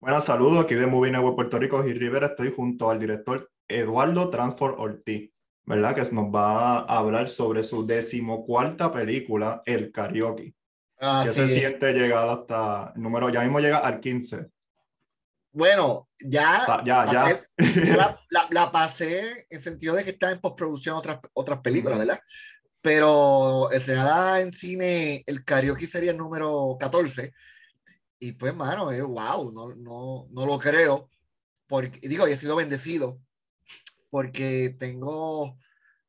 Buenas saludos, aquí de Movie Network Puerto Rico y Rivera. Estoy junto al director Eduardo Transfor Ortiz, ¿verdad? Que nos va a hablar sobre su decimocuarta película, El Karaoke. Ah, que sí. se siente llegar hasta el número, ya mismo llega al 15. Bueno, ya, Ta- Ya, ya la, la- la pasé en sentido de que está en postproducción otras, otras películas, ¿verdad? Pero estrenada en cine, el karaoke sería el número 14. Y pues, mano, eh, wow, no, no, no lo creo. Porque, digo, he sido bendecido porque tengo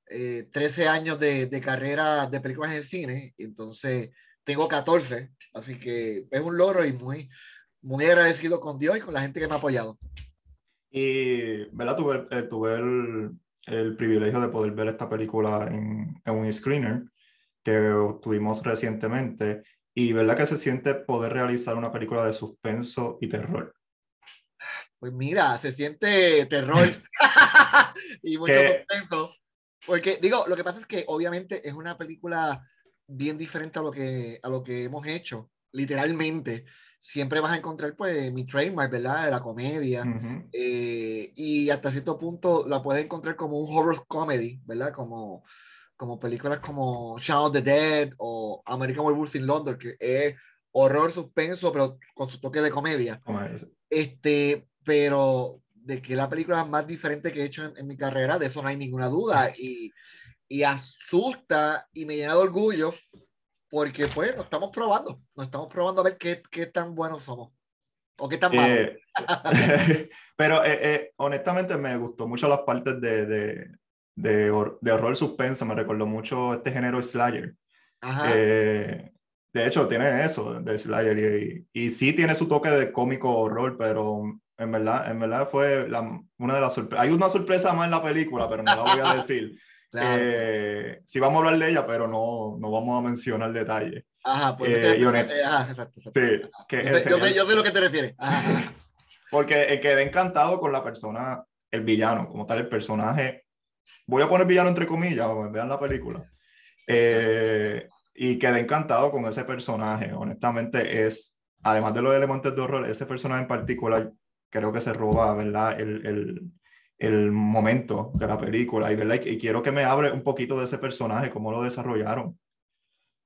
eh, 13 años de, de carrera de películas en cine, entonces tengo 14, así que es un logro y muy, muy agradecido con Dios y con la gente que me ha apoyado. Y, ¿verdad? Tuve, eh, tuve el, el privilegio de poder ver esta película en, en un screener que tuvimos recientemente. Y, ¿verdad? Que se siente poder realizar una película de suspenso y terror. Pues mira, se siente terror y mucho Que- suspenso. Porque digo, lo que pasa es que obviamente es una película bien diferente a lo que, a lo que hemos hecho, literalmente. Siempre vas a encontrar pues mi trademark, ¿verdad? De la comedia. Eh, y hasta cierto punto la puedes encontrar como un horror comedy, ¿verdad? Como, como películas como Shaun of the Dead o American Werewolf in London, que es horror suspenso, pero con su toque de comedia. Es. Este, pero de que la película más diferente que he hecho en, en mi carrera, de eso no hay ninguna duda. Y, y asusta y me llena de orgullo porque pues nos estamos probando, nos estamos probando a ver qué, qué tan buenos somos o qué tan malos. Eh, pero eh, eh, honestamente me gustó mucho las partes de, de, de, hor- de horror suspenso, me recordó mucho este género Slayer. Ajá. Eh, de hecho, tiene eso de Slayer y, y sí tiene su toque de cómico horror, pero en verdad, en verdad fue la- una de las sorpresas. Hay una sorpresa más en la película, pero no la voy a decir. claro. Eh, sí vamos a hablar de ella, pero no, no vamos a mencionar detalles. Ajá, pues eh, ese- y honesto. eh, ajá, exacto, exacto. Sí, que Yo sé, yo, sé, yo sé lo que te refieres. Ajá, ajá. Porque eh, quedé encantado con la persona, el villano, como tal, el personaje. Voy a poner villano entre comillas, pues, vean la película. Eh, y quedé encantado con ese personaje. Honestamente, es, además de los elementos de horror, ese personaje en particular creo que se roba, ¿verdad? El, el, el momento de la película. Y, ¿verdad? y quiero que me hable un poquito de ese personaje, cómo lo desarrollaron.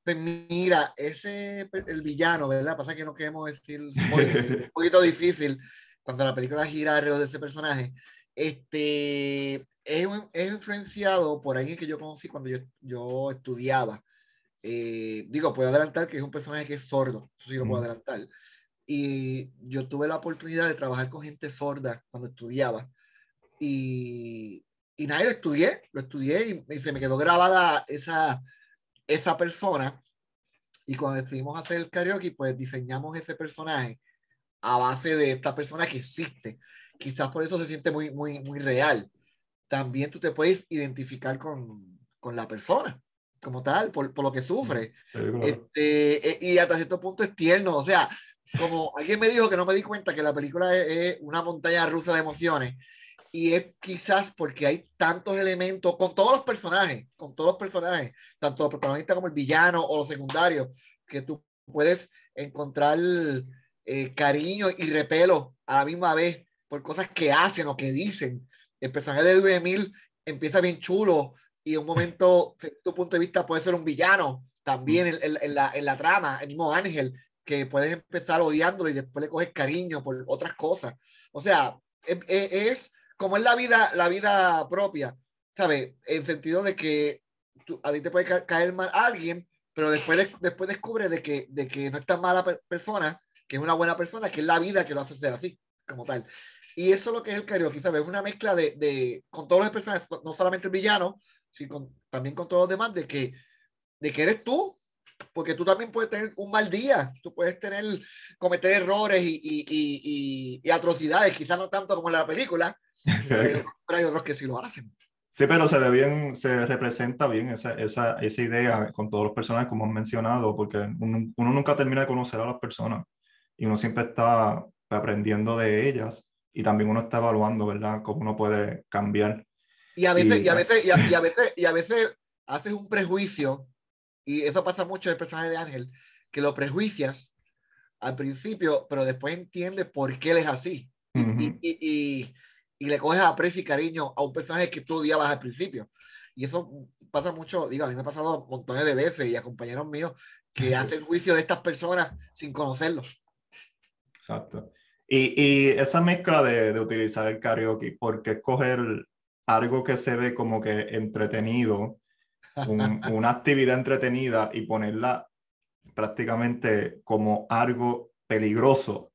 Pues mira, ese, el villano, ¿verdad? Pasa que no queremos decir un poquito difícil cuando la película gira alrededor de ese personaje. Este es, es influenciado por alguien que yo conocí cuando yo, yo estudiaba. Eh, digo, puedo adelantar que es un personaje que es sordo, eso sí lo puedo Mm. adelantar. Y yo tuve la oportunidad de trabajar con gente sorda cuando estudiaba. Y, y nada, lo estudié, lo estudié y, y se me quedó grabada esa, esa persona. Y cuando decidimos hacer el karaoke, pues diseñamos ese personaje a base de esta persona que existe. Quizás por eso se siente muy, muy, muy real. También tú te puedes identificar con, con la persona como tal, por, por lo que sufre. Sí, claro. Este, eh, y hasta cierto punto es tierno. O sea, como alguien me dijo que no me di cuenta que la película es, es una montaña rusa de emociones. Y es quizás porque hay tantos elementos con todos los personajes, con todos los personajes, tanto el protagonista como el villano o los secundarios, que tú puedes encontrar eh, cariño y repelo a la misma vez por cosas que hacen o que dicen. El personaje de Dewey Emil empieza bien chulo y en un momento, desde tu punto de vista, puede ser un villano también en, en- en la, en la trama, el mismo Ángel, que puedes empezar odiándolo y después le coges cariño por otras cosas. O sea, es, como es la vida, la vida propia, ¿sabes? En sentido de que a ti te puede ca- caer mal alguien, pero después, des- después descubre de que, de que no es tan mala per- persona, que es una buena persona, que es la vida que lo hace ser así, como tal. Y eso es lo que es el karaoke, ¿sabes? Es una mezcla de, de con todos los personajes, no solamente el villano, sino con- también con todos los demás, de que, de que eres tú, porque tú también puedes tener un mal día, tú puedes tener, cometer errores y, y, y, y- atrocidades, quizás no tanto como en la película, pero hay, pero hay otros que sí lo hacen. Sí, pero se ve bien, se representa bien esa, esa, esa idea con todos los personajes, como han mencionado, porque uno, uno nunca termina de conocer a las personas y uno siempre está aprendiendo de ellas y también uno está evaluando, ¿verdad? Cómo uno puede cambiar. Y a veces, Y- y, a veces, y a, y a veces, y a veces haces un prejuicio, y eso pasa mucho en el personaje de Ángel, que lo prejuicias al principio, pero después entiendes por qué él es así. Y, Ujú. y, y, y le coges aprecio y cariño a un personaje que tú odiabas al principio. Y eso pasa mucho, digo, a mí me ha pasado montones de veces y a compañeros míos que hacen juicio de estas personas sin conocerlos. Exacto. Y, y esa mezcla de, de utilizar el karaoke, ¿por qué escoger algo que se ve como que entretenido, un- una actividad entretenida y ponerla prácticamente como algo peligroso?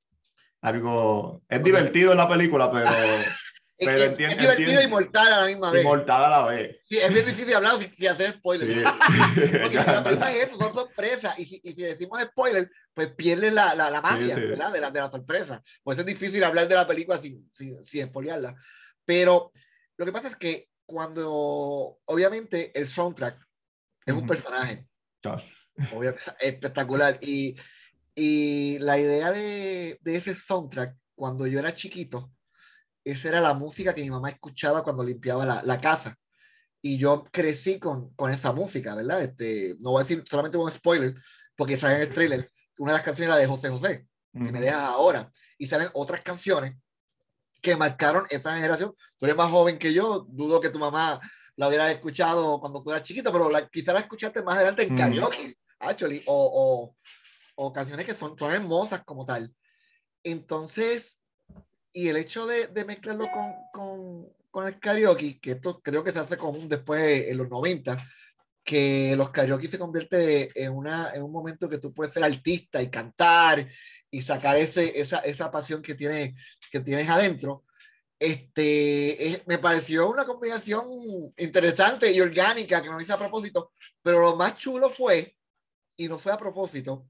Algo... Es divertido en la película, pero Pero es- entiende- es divertido entiende. y mortal a la misma vez. a la vez. Sí, es bien difícil hablar sin, sin hacer spoilers. Sí. Porque la película es eso, son sorpresas. Y si, y si decimos spoiler, pues pierde la, la, la magia Sí. ¿verdad? De, la, de la sorpresa. Por eso es difícil hablar de la película sin, sin, sin spoilearla. Pero lo que pasa es que cuando, obviamente, el soundtrack es un personaje Josh. obvia- espectacular. Y, y la idea de, de ese soundtrack, cuando yo era chiquito, esa era la música que mi mamá escuchaba cuando limpiaba la, la casa. Y yo crecí con, con esa música, ¿verdad? Este, no voy a decir solamente un spoiler, porque sale en el trailer. Una de las canciones era de José José, si me Ujú. dejas ahora. Y salen otras canciones que marcaron esa generación. Tú eres más joven que yo, dudo que tu mamá la hubiera escuchado cuando tú eras chiquito, pero la, quizá la escuchaste más adelante en karaoke, actually, o, o, o canciones que son, son hermosas como tal. Entonces, y el hecho de, de mezclarlo con, con, con el karaoke, que esto creo que se hace común después en los 90, que los karaoke se convierte en, una, en un momento que tú puedes ser artista y cantar y sacar ese, esa, esa pasión que, tiene, que tienes adentro. Este, es- me pareció una combinación interesante y orgánica que no hice a propósito, pero lo más chulo fue, y no fue a propósito,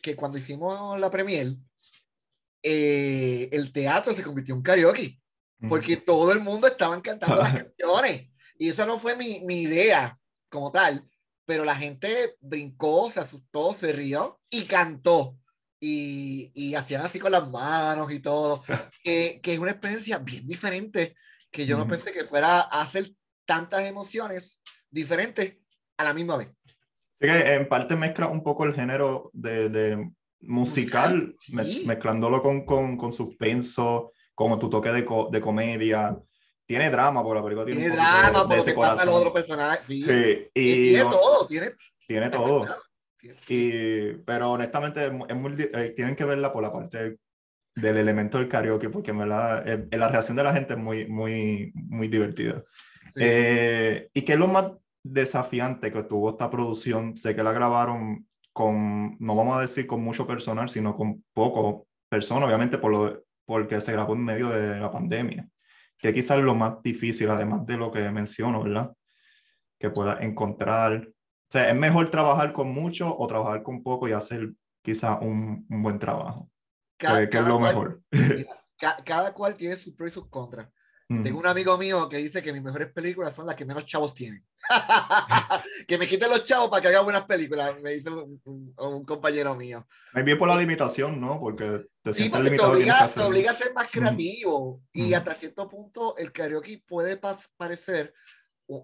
que cuando hicimos la premier, eh, el teatro se convirtió en karaoke porque todo el mundo estaban cantando las canciones. Y esa no fue mi, mi idea como tal, pero la gente brincó, se asustó, se rió y cantó. Y, y hacían así con las manos y todo, que, que es una experiencia bien diferente, que yo no pensé que fuera a hacer tantas emociones diferentes a la misma vez. Sí que en parte mezcla un poco el género de, de musical, me- sí. mezclándolo con, con, con suspenso, con tu toque de, co- de comedia. Tiene drama, por la película tiene, Tiene un de- drama de, por lo ese a los corazón. otros personajes. Sí. Sí, Y y tiene no- todo, tiene tiene todo. Y, pero honestamente es mu- es muy eh, tienen que verla por la parte del, del elemento del karaoke, porque en verdad eh, la reacción de la gente es muy, muy, muy divertida. Eh, ¿y qué es lo más desafiante que tuvo esta producción? Sé que la grabaron con, no vamos a decir con mucho personal, sino con poco personas, obviamente por lo, porque se grabó en medio de la pandemia. Que quizás es lo más difícil, además de lo que menciono, ¿verdad? Que puedas encontrar. O sea, ¿es mejor trabajar con mucho o trabajar con poco y hacer quizás un, un buen trabajo? Ca- ¿Qué, qué es cada lo cual- mejor? mira, ca- cada cual tiene sus pros y sus contras. Mm. Tengo un amigo mío que dice que mis mejores películas son las que menos chavos tienen. que me quiten los chavos para que haga buenas películas, me dice un, un- un compañero mío. Es bien por la limitación, ¿no? Porque te Sí, sientes porque te limitado. que obliga, te obliga a ser más creativo. Y Ujú. hasta cierto punto el karaoke puede parecer,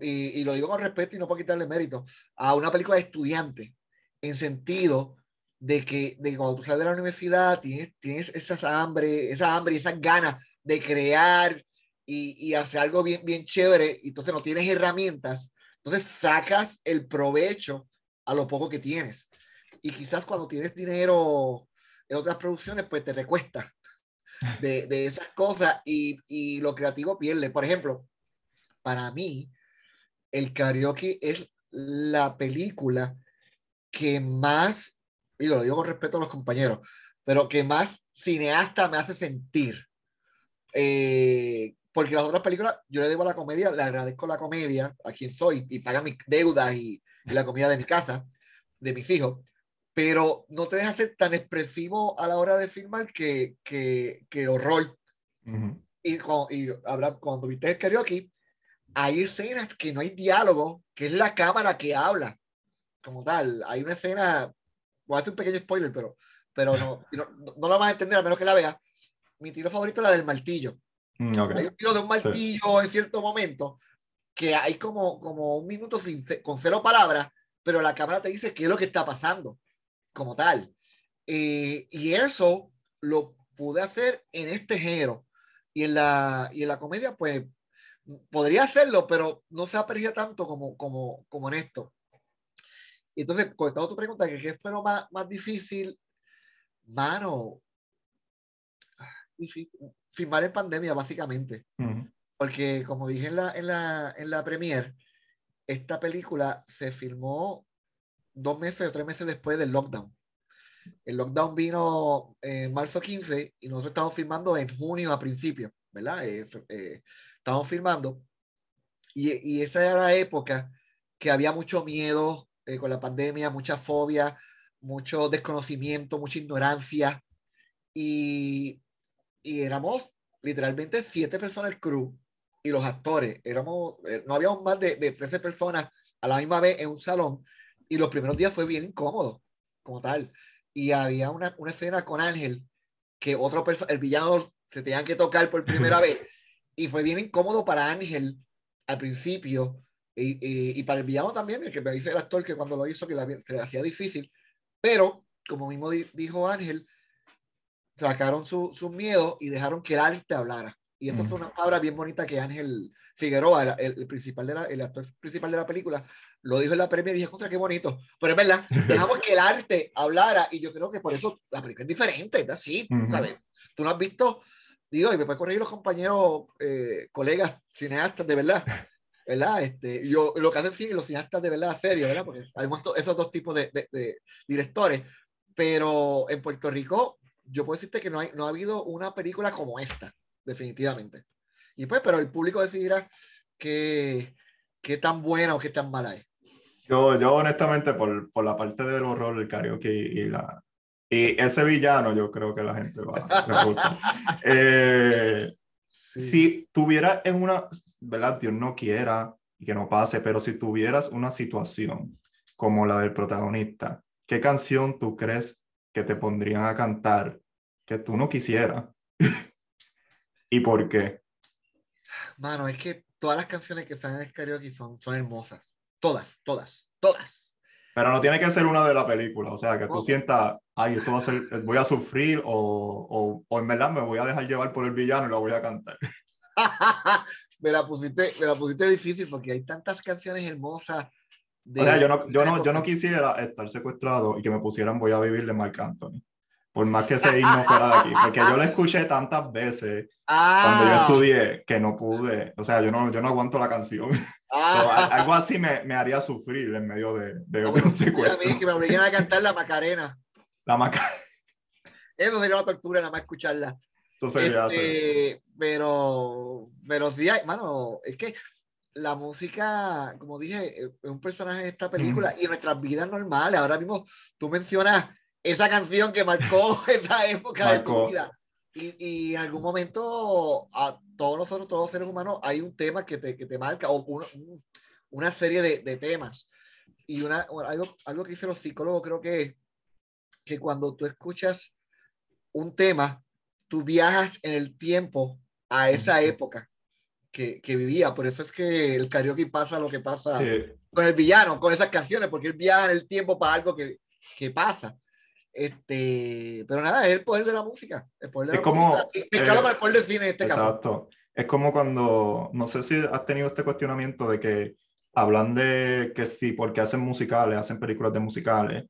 y lo digo con respeto y no por quitarle mérito, a una película de estudiante, en sentido de que, de que cuando tú sales de la universidad tienes, tienes esa hambre, esa hambre y esas ganas de crear y, y hacer algo bien, bien chévere, y entonces no tienes herramientas, entonces sacas el provecho a lo poco que tienes. Y quizás cuando tienes dinero en otras producciones, pues te recuesta de, de esas cosas y, y lo creativo pierde. Por ejemplo, para mí, el karaoke es la película que más, y lo digo con respeto a los compañeros, pero que más cineasta me hace sentir. Eh, porque las otras películas, yo le debo a la comedia, le agradezco la comedia a quien soy y paga mis deudas y, y la comida de mi casa, de mis hijos, pero no te deja ser tan expresivo a la hora de filmar que, que, que horror. Ujú. Y, cuando, y habrá, cuando viste el karaoke, hay escenas que no hay diálogo, que es la cámara que habla, como tal. Hay una escena, voy a hacer un pequeño spoiler, pero, pero no, no, no lo vas a entender a menos que la veas. Mi tiro favorito es la del martillo. Mm, ok. Hay un tiro de un martillo en cierto momento que hay como, como un minuto sin, con cero palabras, pero la cámara te dice qué es lo que está pasando, como tal. Eh, y eso lo pude hacer en este género. Y en la, y en la comedia, pues, podría hacerlo, pero no se aprecia tanto como, como, como en esto. Entonces, contestando tu pregunta, ¿qué fue lo más, más difícil? Mano, difícil. Filmar en pandemia, básicamente. Porque, como dije en la, en la, en la premiere, esta película se filmó dos meses o tres meses después del lockdown. El lockdown vino en marzo 15 y nosotros estamos filmando en junio a principio, ¿verdad? Eh, eh, estamos filmando. Y, y, esa era la época que había mucho miedo eh, con la pandemia, mucha fobia, mucho desconocimiento, mucha ignorancia. Y, y éramos literalmente siete personas del crew y los actores. Éramos, no habíamos más de, de 13 personas a la misma vez en un salón. Y los primeros días fue bien incómodo, como tal y había una, una escena con Ángel que otro el villano se tenían que tocar por primera vez y fue bien incómodo para Ángel al principio y, y, para el villano también, el que me dice el actor que cuando lo hizo que se le hacía difícil, pero como mismo dijo Ángel, sacaron su, su miedo y dejaron que el arte hablara. Y eso fue una palabra bien bonita que Ángel Figueroa, el, principal de la, el actor principal de la película, lo dijo en la premia y dije, contra qué bonito. Pero es verdad, dejamos que el arte hablara y yo creo que por eso la película es diferente, es así, ¿sabes? Tú no has visto, digo, y me pueden corregir los compañeros, eh, colegas, cineastas de verdad, ¿verdad? Este, yo, lo que hacen cine, los cineastas de verdad, serio, ¿verdad? Porque hay esos dos tipos de, de, de, directores, pero en Puerto Rico, yo puedo decirte que no, hay, no ha habido una película como esta definitivamente. Y pues, pero el público decidirá qué, qué tan buena o qué tan mala es. Yo, yo honestamente, por, por la parte del horror, el karaoke y, la, y ese villano, yo creo que la gente va a eh, Si tuvieras en una, ¿verdad? Dios no quiera y que no pase, pero si tuvieras una situación como la del protagonista, ¿qué canción tú crees que te pondrían a cantar que tú no quisieras? ¿Y por qué? Mano, es que todas las canciones que salen en el karaoke son, son hermosas. Todas, todas, todas. Pero no tiene que ser una de la película, o sea, que tú sientas, ay, esto va a ser, voy a sufrir o, o, o, en verdad me voy a dejar llevar por el villano y la voy a cantar. me, la pusiste, me la pusiste difícil porque hay tantas canciones hermosas. De, o sea, yo no, yo, no, yo no quisiera estar secuestrado y que me pusieran Voy a vivir de Marc Anthony por más que ese himno fuera de aquí, porque yo lo escuché tantas veces cuando yo ah. estudié que no pude, o sea, yo no, yo no aguanto la canción. Ah. algo así me, me, haría sufrir en medio de, de, un secuestro. que me obliguen a cantar la Macarena. La Macarena. Eso sería una tortura nada más escucharla. Eso sería este, pero, pero sí, hay, mano, es que la música, como dije, es un personaje de esta película y en nuestras vidas normales. Ahora mismo tú mencionas esa canción que marcó esa época de tu vida. Y, y, en algún momento a todos nosotros, todos los seres humanos, hay un tema que te, que te marca o una, una serie de, de, temas. Y una, algo, algo que dicen los psicólogos creo que que cuando tú escuchas un tema, tú viajas en el tiempo a esa época que, que vivía. Por eso es que el karaoke pasa lo que pasa con el villano, con esas canciones, porque él viaja en el tiempo para algo que, que pasa. Este, pero nada, es el poder de la música. El poder de es como, música. Eh, el poder del cine en este exacto. Es como cuando, no sé si has tenido este cuestionamiento de que hablan de que sí, porque hacen musicales, hacen películas de musicales,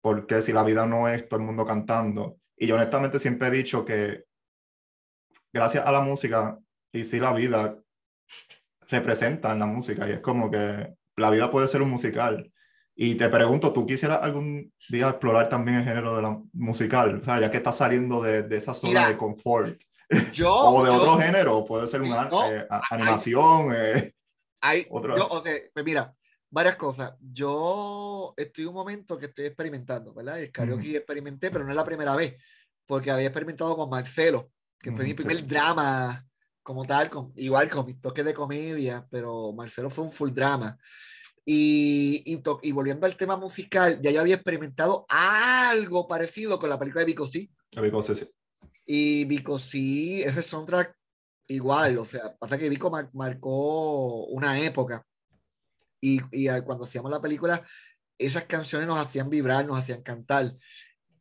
porque si la vida no es todo el mundo cantando. Y yo honestamente siempre he dicho que gracias a la música y si la vida representa en la música y es como que la vida puede ser un musical y te pregunto, ¿tú quisieras algún día explorar también el género de la musical? O sea, ya que estás saliendo de, de esa zona de confort. Yo, o de otro género, puede ser una eh, animación. Eh, hay, yo, okay, pues mira, varias cosas. Yo estoy en un momento que estoy experimentando, ¿verdad? El karaoke experimenté, pero no es la primera vez, porque había experimentado con Marcelo, que fue mi primer drama como tal, con, igual con mis toques de comedia, pero Marcelo fue un full drama. Y, y, volviendo al tema musical, ya yo había experimentado algo parecido con la película de Vico sí. sí. Y Vico sí, ese soundtrack igual, o sea, pasa que Vico marcó una época. Y, y, cuando hacíamos la película, esas canciones nos hacían vibrar, nos hacían cantar.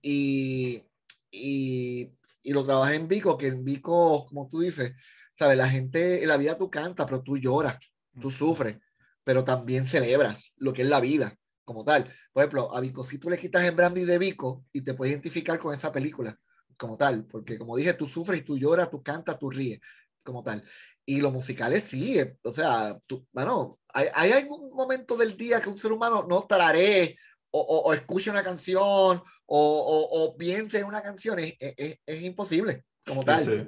y, y, y lo trabajé en Vico, que en Vico, como tú dices, ¿sabes? La gente, en la vida tú cantas, pero tú lloras, tú sufres, pero también celebras lo que es la vida como tal. Por ejemplo, a Vico, si tú le quitas el brandy de Vico y te puedes identificar con esa película como tal, porque como dije, tú sufres tú lloras, tú cantas, tú ríes, como tal. Y los musicales sí, eh, o sea, tú, bueno, hay, hay algún momento del día que un ser humano no tararé o, o, o escuche una canción o, o, piense en una canción, es, es, es imposible, como tal. Sí.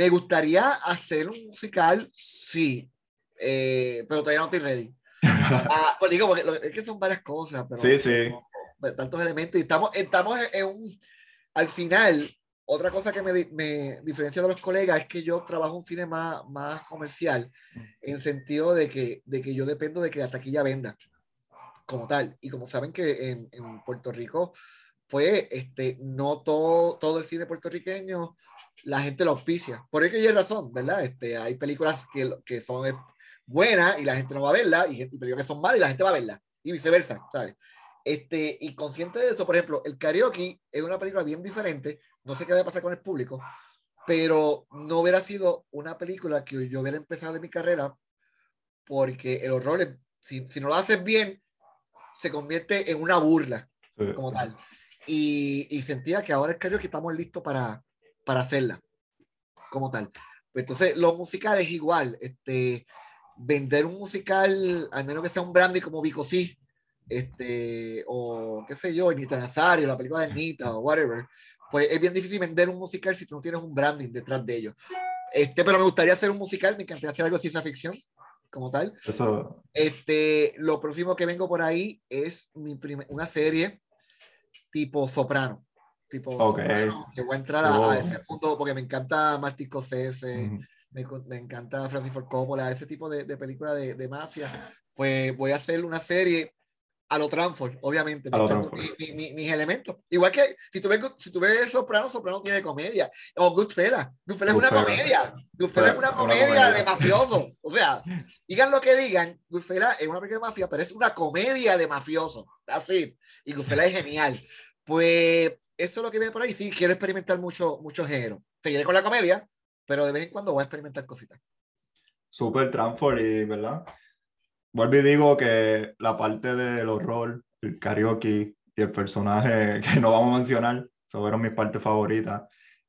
Me gustaría hacer un musical, sí, eh, pero todavía no estoy ready. ah, pues digo, porque es que son varias cosas, pero sí, sí. tantos elementos y estamos, estamos en un, al final, otra cosa que me, me, diferencia de los colegas es que yo trabajo un cine más, más comercial, en sentido de que, de que yo dependo de que la taquilla venda como tal. Y como saben que en, en Puerto Rico, pues este, no todo, todo el cine puertorriqueño, la gente lo auspicia. Por eso hay razón, ¿verdad? Este, hay películas que, que son buenas y la gente no va a verla, y, y películas que son malas y la gente va a verla, y viceversa, ¿sabes? Este, y consciente de eso, por ejemplo, el karaoke es una película bien diferente, no sé qué va a pasar con el público, pero no hubiera sido una película que yo hubiera empezado de mi carrera, porque el horror, si, si no lo haces bien, se convierte en una burla, sí. como tal. Y, y, sentía que ahora el karaoke estamos listos para, para hacerla, como tal. Entonces, los musicales igual, este, vender un musical, al menos que sea un brandy como Vico sí, este, o qué sé yo, Nita Nazario, la película de Nita o whatever, pues es bien difícil vender un musical si tú no tienes un branding detrás de ellos. Este, pero me gustaría hacer un musical, me encantaría hacer algo de ciencia ficción, como tal. Eso. Este, lo próximo que vengo por ahí es mi una serie tipo soprano. Tipo okay. soprano, que voy a entrar a, oh. a, ese punto porque me encanta Martin Scorsese, mm. me, me, encanta Francis Ford Coppola, ese tipo de, de película de, de mafia. Pues voy a hacer una serie a lo Transform, obviamente. A lo Transform. Mi, mi, mis elementos. Igual que si tú ves, si tú ves Soprano, Soprano tiene comedia. O Goodfellas. Goodfellas es una comedia. Goodfellas es una comedia, una comedia de mafioso. O sea, digan lo que digan, Goodfellas es una película de mafia, pero es una comedia de mafioso. Así. Y Goodfellas es genial. Pues eso es lo que viene por ahí. Sí, quiero experimentar mucho, mucho género. Seguiré con la comedia, pero de vez en cuando voy a experimentar cositas. Super Transform, y ¿verdad? vuelvo y digo que la parte del horror, el karaoke y el personaje que no vamos a mencionar, fueron mis partes favoritas.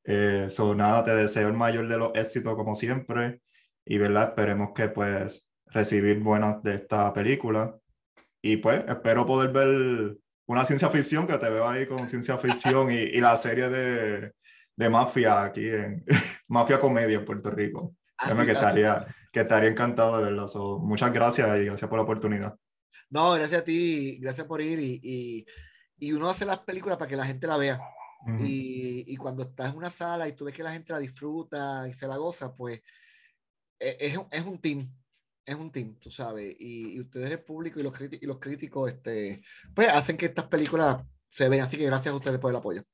Eh, so, nada, te deseo el mayor de los éxitos como siempre y verdad, esperemos que pues recibir buenas de esta película y pues espero poder ver una ciencia ficción que te veo ahí con ciencia ficción y, y la serie de, de mafia aquí en Mafia Comedia en Puerto Rico. Así, que estaría, que estaría encantado de verlo. So, muchas gracias y gracias por la oportunidad. No, gracias a ti, gracias por ir y, y, y uno hace las películas para que la gente la vea. Uh -huh. y, y, cuando estás en una sala y tú ves que la gente la disfruta y se la goza, pues es, es un team, es un team, tú sabes. Y, ustedes, el público y los, y los críticos, este, pues hacen que estas películas se vean. Así que gracias a ustedes por el apoyo.